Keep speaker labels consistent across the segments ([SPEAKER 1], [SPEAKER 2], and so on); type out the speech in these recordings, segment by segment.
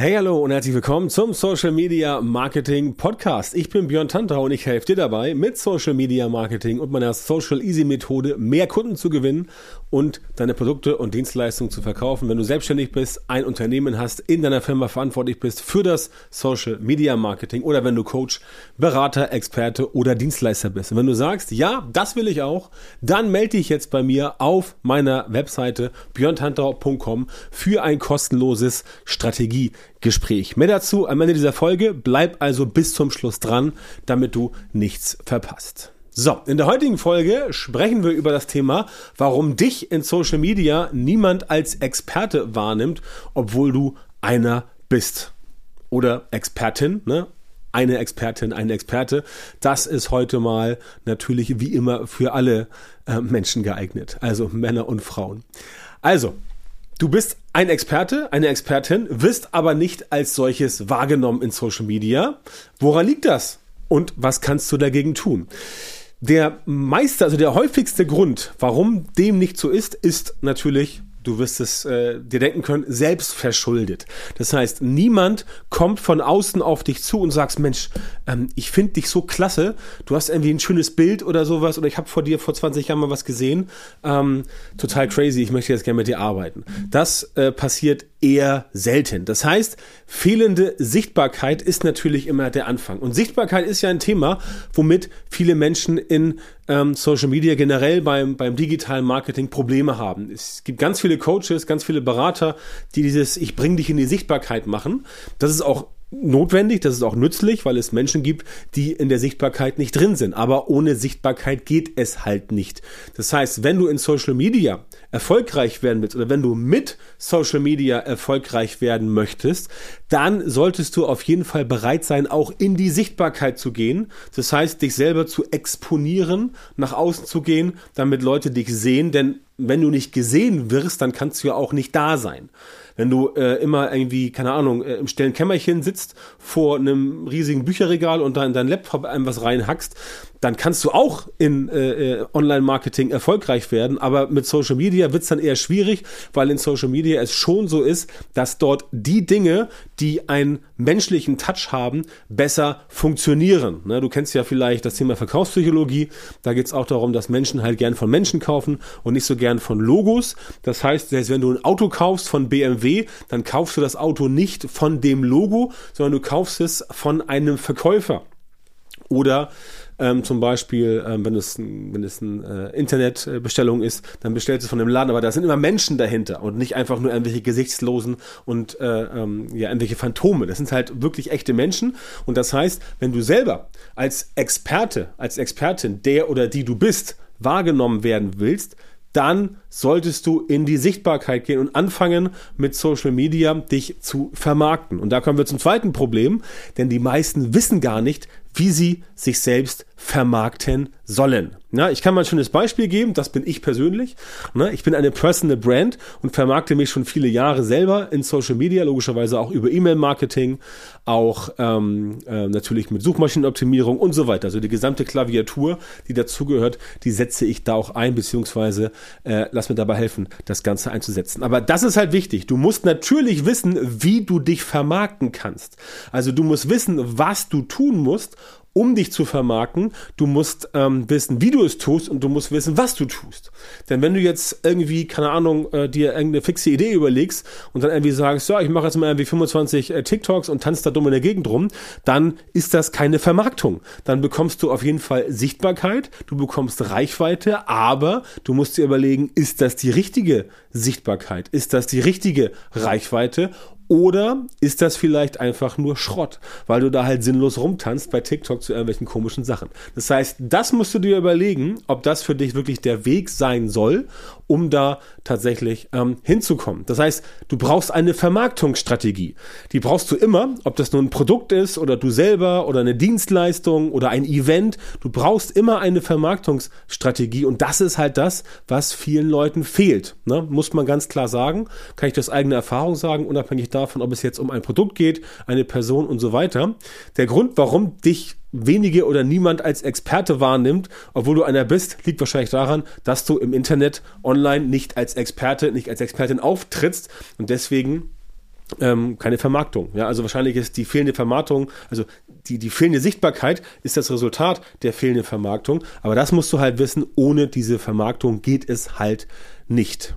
[SPEAKER 1] Hey, hallo und herzlich willkommen zum Social Media Marketing Podcast. Ich bin Björn Tantra und ich helfe dir dabei, mit Social Media Marketing und meiner Social Easy Methode mehr Kunden zu gewinnen und deine Produkte und Dienstleistungen zu verkaufen. Wenn du selbstständig bist, ein Unternehmen hast, in deiner Firma verantwortlich bist für das Social Media Marketing oder wenn du Coach, Berater, Experte oder Dienstleister bist. Und wenn du sagst, ja, das will ich auch, dann melde dich jetzt bei mir auf meiner Webseite björntantra.com für ein kostenloses Strategie Gespräch. Mehr dazu am Ende dieser Folge. Bleib also bis zum Schluss dran, damit du nichts verpasst. So, in der heutigen Folge sprechen wir über das Thema, warum dich in Social Media niemand als Experte wahrnimmt, obwohl du einer bist. Oder Expertin, ne? Eine Expertin, ein Experte. Das ist heute mal natürlich wie immer für alle äh, Menschen geeignet. Also Männer und Frauen. Also, Du bist ein Experte, eine Expertin, wirst aber nicht als solches wahrgenommen in Social Media. Woran liegt das? Und was kannst du dagegen tun? Der meiste, also der häufigste Grund, warum dem nicht so ist, ist natürlich du wirst es äh, dir denken können, selbst verschuldet. Das heißt, niemand kommt von außen auf dich zu und sagst, Mensch, ähm, ich finde dich so klasse, du hast irgendwie ein schönes Bild oder sowas oder ich habe vor dir vor 20 Jahren mal was gesehen, ähm, total crazy, ich möchte jetzt gerne mit dir arbeiten. Das äh, passiert eher selten. Das heißt, fehlende Sichtbarkeit ist natürlich immer der Anfang. Und Sichtbarkeit ist ja ein Thema, womit viele Menschen in ähm, Social Media generell beim, beim digitalen Marketing Probleme haben. Es gibt ganz viele Coaches, ganz viele Berater, die dieses Ich bring dich in die Sichtbarkeit machen. Das ist auch notwendig, das ist auch nützlich, weil es Menschen gibt, die in der Sichtbarkeit nicht drin sind. Aber ohne Sichtbarkeit geht es halt nicht. Das heißt, wenn du in Social Media erfolgreich werden willst oder wenn du mit Social Media erfolgreich werden möchtest, dann solltest du auf jeden Fall bereit sein, auch in die Sichtbarkeit zu gehen. Das heißt, dich selber zu exponieren, nach außen zu gehen, damit Leute dich sehen, denn wenn du nicht gesehen wirst, dann kannst du ja auch nicht da sein. Wenn du äh, immer irgendwie, keine Ahnung, äh, im stillen Kämmerchen sitzt vor einem riesigen Bücherregal und da in dein Laptop einem was reinhackst, dann kannst du auch in äh, äh, Online-Marketing erfolgreich werden, aber mit Social Media wird es dann eher schwierig, weil in Social Media es schon so ist, dass dort die Dinge, die einen menschlichen Touch haben, besser funktionieren. Ne, du kennst ja vielleicht das Thema Verkaufspsychologie, da geht es auch darum, dass Menschen halt gern von Menschen kaufen und nicht so gern von Logos. Das heißt, selbst wenn du ein Auto kaufst von BMW, dann kaufst du das Auto nicht von dem Logo, sondern du kaufst es von einem Verkäufer. Oder ähm, zum Beispiel, ähm, wenn es, wenn es eine äh, Internetbestellung ist, dann bestellst du es von dem Laden, aber da sind immer Menschen dahinter und nicht einfach nur irgendwelche Gesichtslosen und äh, ähm, ja, irgendwelche Phantome. Das sind halt wirklich echte Menschen. Und das heißt, wenn du selber als Experte, als Expertin, der oder die du bist, wahrgenommen werden willst, dann solltest du in die Sichtbarkeit gehen und anfangen mit Social Media dich zu vermarkten. Und da kommen wir zum zweiten Problem, denn die meisten wissen gar nicht, wie sie sich selbst vermarkten sollen. Ja, ich kann mal ein schönes Beispiel geben, das bin ich persönlich. Ich bin eine Personal Brand und vermarkte mich schon viele Jahre selber in Social Media, logischerweise auch über E-Mail-Marketing, auch ähm, äh, natürlich mit Suchmaschinenoptimierung und so weiter. Also die gesamte Klaviatur, die dazugehört, die setze ich da auch ein, beziehungsweise äh, lass mir dabei helfen, das Ganze einzusetzen. Aber das ist halt wichtig. Du musst natürlich wissen, wie du dich vermarkten kannst. Also du musst wissen, was du tun musst, um dich zu vermarkten. Du musst ähm, wissen, wie du es tust und du musst wissen, was du tust. Denn wenn du jetzt irgendwie, keine Ahnung, äh, dir irgendeine fixe Idee überlegst und dann irgendwie sagst, ja, ich mache jetzt mal irgendwie 25 äh, TikToks und tanzt da dumm in der Gegend rum, dann ist das keine Vermarktung. Dann bekommst du auf jeden Fall Sichtbarkeit, du bekommst Reichweite, aber du musst dir überlegen, ist das die richtige Sichtbarkeit? Ist das die richtige Reichweite? Oder ist das vielleicht einfach nur Schrott, weil du da halt sinnlos rumtanzt bei TikTok zu irgendwelchen komischen Sachen. Das heißt, das musst du dir überlegen, ob das für dich wirklich der Weg sein soll, um da tatsächlich ähm, hinzukommen. Das heißt, du brauchst eine Vermarktungsstrategie. Die brauchst du immer, ob das nun ein Produkt ist oder du selber oder eine Dienstleistung oder ein Event. Du brauchst immer eine Vermarktungsstrategie und das ist halt das, was vielen Leuten fehlt. Ne? Muss man ganz klar sagen. Kann ich das eigene Erfahrung sagen, unabhängig davon davon, ob es jetzt um ein Produkt geht, eine Person und so weiter. Der Grund, warum dich wenige oder niemand als Experte wahrnimmt, obwohl du einer bist, liegt wahrscheinlich daran, dass du im Internet online nicht als Experte, nicht als Expertin auftrittst und deswegen ähm, keine Vermarktung. Ja, also wahrscheinlich ist die fehlende Vermarktung, also die, die fehlende Sichtbarkeit ist das Resultat der fehlenden Vermarktung. Aber das musst du halt wissen, ohne diese Vermarktung geht es halt nicht.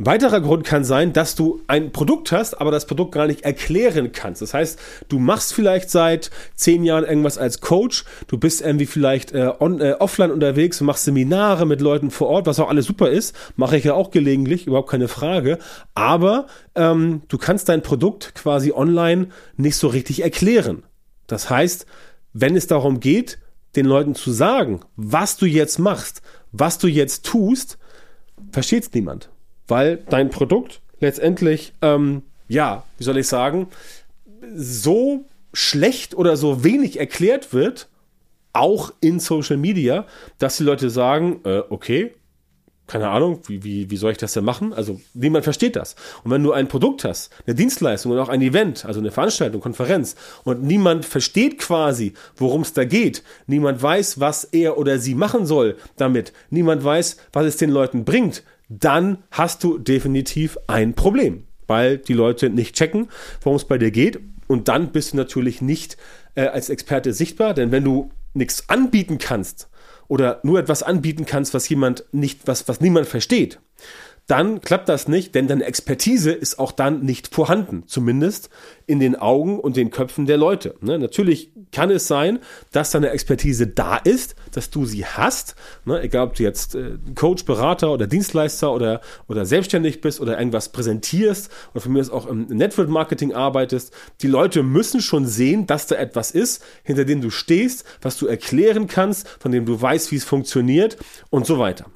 [SPEAKER 1] Ein weiterer Grund kann sein, dass du ein Produkt hast, aber das Produkt gar nicht erklären kannst. Das heißt, du machst vielleicht seit zehn Jahren irgendwas als Coach, du bist irgendwie vielleicht äh, on, äh, offline unterwegs und machst Seminare mit Leuten vor Ort, was auch alles super ist, mache ich ja auch gelegentlich, überhaupt keine Frage. Aber ähm, du kannst dein Produkt quasi online nicht so richtig erklären. Das heißt, wenn es darum geht, den Leuten zu sagen, was du jetzt machst, was du jetzt tust, versteht es niemand weil dein Produkt letztendlich, ähm, ja, wie soll ich sagen, so schlecht oder so wenig erklärt wird, auch in Social Media, dass die Leute sagen, äh, okay, keine Ahnung, wie, wie, wie soll ich das denn machen? Also niemand versteht das. Und wenn du ein Produkt hast, eine Dienstleistung und auch ein Event, also eine Veranstaltung, Konferenz, und niemand versteht quasi, worum es da geht, niemand weiß, was er oder sie machen soll damit, niemand weiß, was es den Leuten bringt, dann hast du definitiv ein Problem, weil die Leute nicht checken, worum es bei dir geht. Und dann bist du natürlich nicht äh, als Experte sichtbar, denn wenn du nichts anbieten kannst oder nur etwas anbieten kannst, was jemand nicht, was, was niemand versteht, dann klappt das nicht, denn deine Expertise ist auch dann nicht vorhanden, zumindest in den Augen und den Köpfen der Leute. Ne? Natürlich kann es sein, dass deine Expertise da ist, dass du sie hast, ne? egal ob du jetzt äh, Coach, Berater oder Dienstleister oder, oder selbstständig bist oder irgendwas präsentierst oder von mir aus auch im Network Marketing arbeitest. Die Leute müssen schon sehen, dass da etwas ist, hinter dem du stehst, was du erklären kannst, von dem du weißt, wie es funktioniert und so weiter.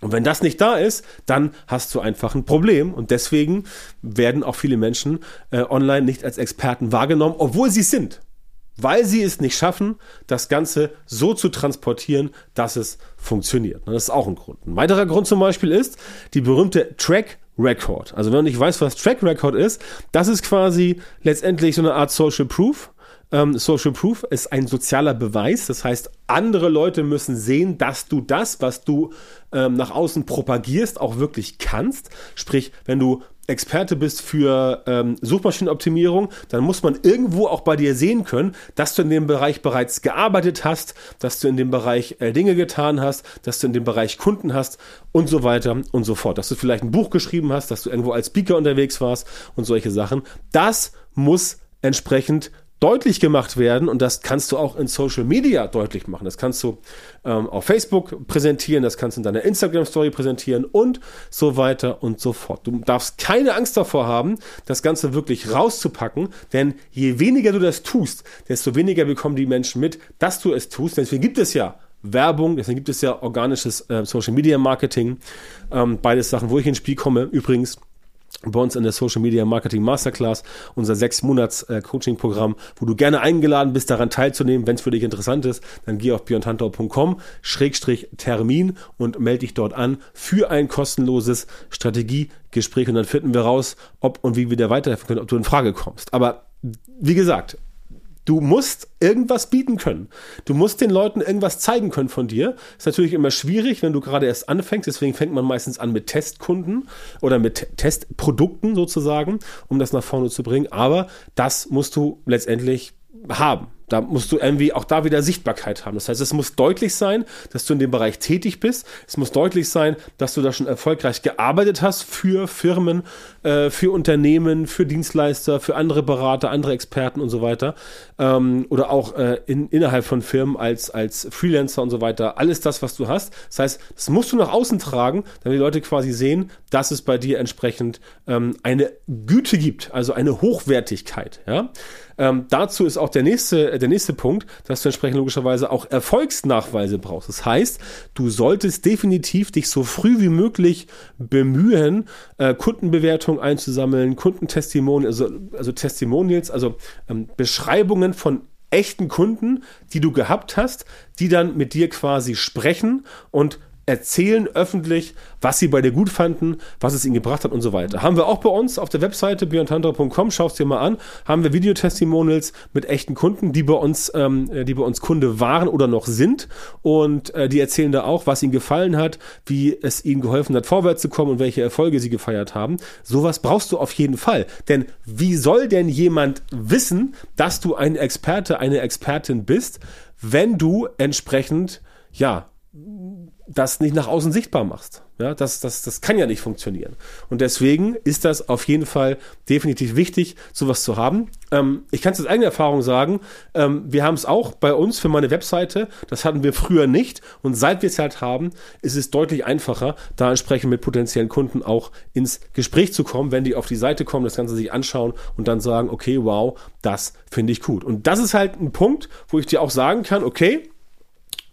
[SPEAKER 1] Und wenn das nicht da ist, dann hast du einfach ein Problem. Und deswegen werden auch viele Menschen äh, online nicht als Experten wahrgenommen, obwohl sie es sind. Weil sie es nicht schaffen, das Ganze so zu transportieren, dass es funktioniert. Das ist auch ein Grund. Ein weiterer Grund zum Beispiel ist die berühmte Track Record. Also wenn du nicht weißt, was Track Record ist, das ist quasi letztendlich so eine Art Social Proof. Ähm, Social Proof ist ein sozialer Beweis. Das heißt, andere Leute müssen sehen, dass du das, was du ähm, nach außen propagierst, auch wirklich kannst. Sprich, wenn du Experte bist für ähm, Suchmaschinenoptimierung, dann muss man irgendwo auch bei dir sehen können, dass du in dem Bereich bereits gearbeitet hast, dass du in dem Bereich äh, Dinge getan hast, dass du in dem Bereich Kunden hast und so weiter und so fort. Dass du vielleicht ein Buch geschrieben hast, dass du irgendwo als Speaker unterwegs warst und solche Sachen. Das muss entsprechend deutlich gemacht werden und das kannst du auch in Social Media deutlich machen. Das kannst du ähm, auf Facebook präsentieren, das kannst du in deiner Instagram Story präsentieren und so weiter und so fort. Du darfst keine Angst davor haben, das Ganze wirklich rauszupacken, denn je weniger du das tust, desto weniger bekommen die Menschen mit, dass du es tust. Deswegen gibt es ja Werbung, deswegen gibt es ja organisches äh, Social Media Marketing, ähm, beides Sachen, wo ich ins Spiel komme. Übrigens, bei uns in der Social Media Marketing Masterclass, unser sechs Monats äh, Coaching Programm, wo du gerne eingeladen bist, daran teilzunehmen. Wenn es für dich interessant ist, dann geh auf björntantau.com Schrägstrich Termin und melde dich dort an für ein kostenloses Strategiegespräch und dann finden wir raus, ob und wie wir dir weiterhelfen können, ob du in Frage kommst. Aber wie gesagt, Du musst irgendwas bieten können. Du musst den Leuten irgendwas zeigen können von dir. Ist natürlich immer schwierig, wenn du gerade erst anfängst. Deswegen fängt man meistens an mit Testkunden oder mit Testprodukten sozusagen, um das nach vorne zu bringen. Aber das musst du letztendlich haben. Da musst du irgendwie auch da wieder Sichtbarkeit haben. Das heißt, es muss deutlich sein, dass du in dem Bereich tätig bist. Es muss deutlich sein, dass du da schon erfolgreich gearbeitet hast für Firmen, äh, für Unternehmen, für Dienstleister, für andere Berater, andere Experten und so weiter. Ähm, oder auch äh, in, innerhalb von Firmen als, als Freelancer und so weiter. Alles das, was du hast. Das heißt, das musst du nach außen tragen, damit die Leute quasi sehen, dass es bei dir entsprechend ähm, eine Güte gibt, also eine Hochwertigkeit. Ja? Ähm, dazu ist auch der nächste, der nächste Punkt, dass du entsprechend logischerweise auch Erfolgsnachweise brauchst. Das heißt, du solltest definitiv dich so früh wie möglich bemühen, äh, Kundenbewertungen einzusammeln, Kundentestimonials, also, also Testimonials, also ähm, Beschreibungen von echten Kunden, die du gehabt hast, die dann mit dir quasi sprechen und erzählen öffentlich, was sie bei dir gut fanden, was es ihnen gebracht hat und so weiter. Haben wir auch bei uns auf der Webseite beyondtantra.com, schau es dir mal an, haben wir Videotestimonials mit echten Kunden, die bei uns, ähm, die bei uns Kunde waren oder noch sind und äh, die erzählen da auch, was ihnen gefallen hat, wie es ihnen geholfen hat, vorwärts zu kommen und welche Erfolge sie gefeiert haben. Sowas brauchst du auf jeden Fall, denn wie soll denn jemand wissen, dass du ein Experte, eine Expertin bist, wenn du entsprechend ja das nicht nach außen sichtbar machst. Ja, das, das, das kann ja nicht funktionieren. Und deswegen ist das auf jeden Fall definitiv wichtig, sowas zu haben. Ähm, ich kann es aus eigener Erfahrung sagen, ähm, wir haben es auch bei uns für meine Webseite, das hatten wir früher nicht. Und seit wir es halt haben, ist es deutlich einfacher, da entsprechend mit potenziellen Kunden auch ins Gespräch zu kommen, wenn die auf die Seite kommen, das Ganze sich anschauen und dann sagen, okay, wow, das finde ich gut. Und das ist halt ein Punkt, wo ich dir auch sagen kann, okay,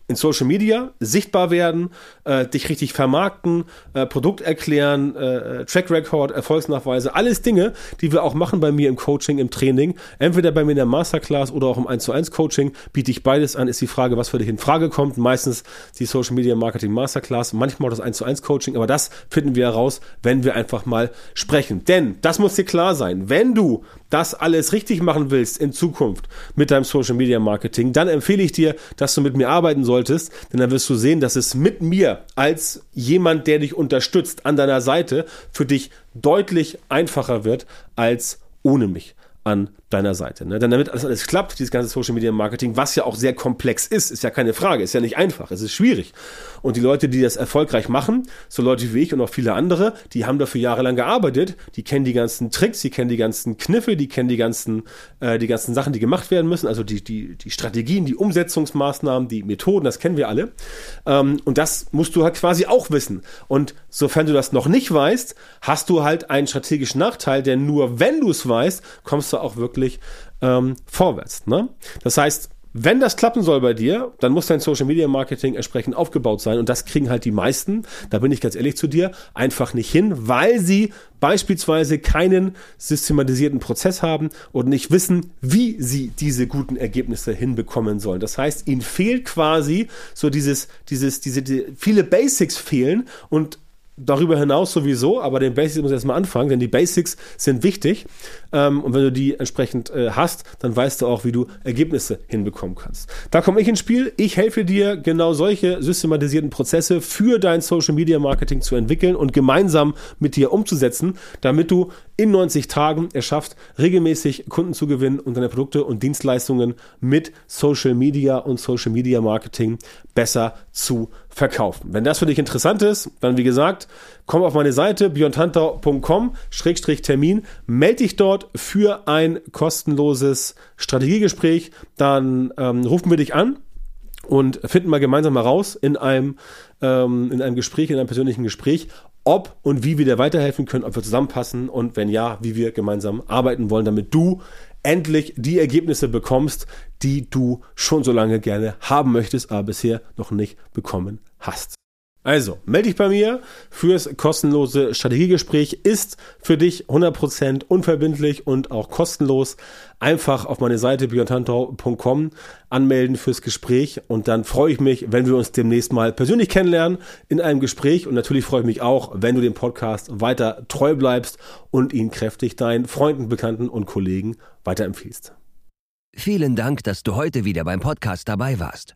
[SPEAKER 1] in Social Media sichtbar werden, äh, dich richtig vermarkten, äh, Produkt erklären, äh, Track Record, Erfolgsnachweise, alles Dinge, die wir auch machen bei mir im Coaching, im Training. Entweder bei mir in der Masterclass oder auch im 1 zu 1 Coaching biete ich beides an, ist die Frage, was für dich in Frage kommt. Meistens die Social Media Marketing Masterclass, manchmal das 1 zu 1 Coaching, aber das finden wir heraus, wenn wir einfach mal sprechen. Denn, das muss dir klar sein, wenn du das alles richtig machen willst in Zukunft mit deinem Social Media Marketing, dann empfehle ich dir, dass du mit mir arbeiten solltest, denn dann wirst du sehen, dass es mit mir als jemand, der dich unterstützt, an deiner Seite für dich deutlich einfacher wird als ohne mich an deiner Seite. Ne? Denn damit alles, alles klappt, dieses ganze Social Media Marketing, was ja auch sehr komplex ist, ist ja keine Frage, ist ja nicht einfach, es ist schwierig. Und die Leute, die das erfolgreich machen, so Leute wie ich und auch viele andere, die haben dafür jahrelang gearbeitet, die kennen die ganzen Tricks, die kennen die ganzen Kniffe, die kennen die ganzen, äh, die ganzen Sachen, die gemacht werden müssen, also die, die, die Strategien, die Umsetzungsmaßnahmen, die Methoden, das kennen wir alle. Ähm, und das musst du halt quasi auch wissen. Und sofern du das noch nicht weißt, hast du halt einen strategischen Nachteil, denn nur wenn du es weißt, kommst du auch wirklich wirklich ähm, vorwärts. Ne? Das heißt, wenn das klappen soll bei dir, dann muss dein Social Media Marketing entsprechend aufgebaut sein. Und das kriegen halt die meisten, da bin ich ganz ehrlich zu dir, einfach nicht hin, weil sie beispielsweise keinen systematisierten Prozess haben und nicht wissen, wie sie diese guten Ergebnisse hinbekommen sollen. Das heißt, ihnen fehlt quasi so dieses, dieses, diese, die, viele Basics fehlen und darüber hinaus sowieso, aber den Basics muss ich erstmal anfangen, denn die Basics sind wichtig. Ähm, und wenn du die entsprechend äh, hast, dann weißt du auch, wie du Ergebnisse hinbekommen kannst. Da komme ich ins Spiel. Ich helfe dir, genau solche systematisierten Prozesse für dein Social Media Marketing zu entwickeln und gemeinsam mit dir umzusetzen, damit du in 90 Tagen es schaffst, regelmäßig Kunden zu gewinnen und deine Produkte und Dienstleistungen mit Social Media und Social Media Marketing besser zu verkaufen. Wenn das für dich interessant ist, dann wie gesagt, komm auf meine Seite björntanter.com-termin, melde dich dort für ein kostenloses Strategiegespräch, dann ähm, rufen wir dich an und finden mal gemeinsam heraus in einem, ähm, in einem Gespräch, in einem persönlichen Gespräch, ob und wie wir dir weiterhelfen können, ob wir zusammenpassen und wenn ja, wie wir gemeinsam arbeiten wollen, damit du endlich die Ergebnisse bekommst, die du schon so lange gerne haben möchtest, aber bisher noch nicht bekommen hast. Also, melde dich bei mir fürs kostenlose Strategiegespräch. Ist für dich 100% unverbindlich und auch kostenlos. Einfach auf meine Seite björntantau.com anmelden fürs Gespräch und dann freue ich mich, wenn wir uns demnächst mal persönlich kennenlernen in einem Gespräch und natürlich freue ich mich auch, wenn du dem Podcast weiter treu bleibst und ihn kräftig deinen Freunden, Bekannten und Kollegen weiterempfiehlst.
[SPEAKER 2] Vielen Dank, dass du heute wieder beim Podcast dabei warst.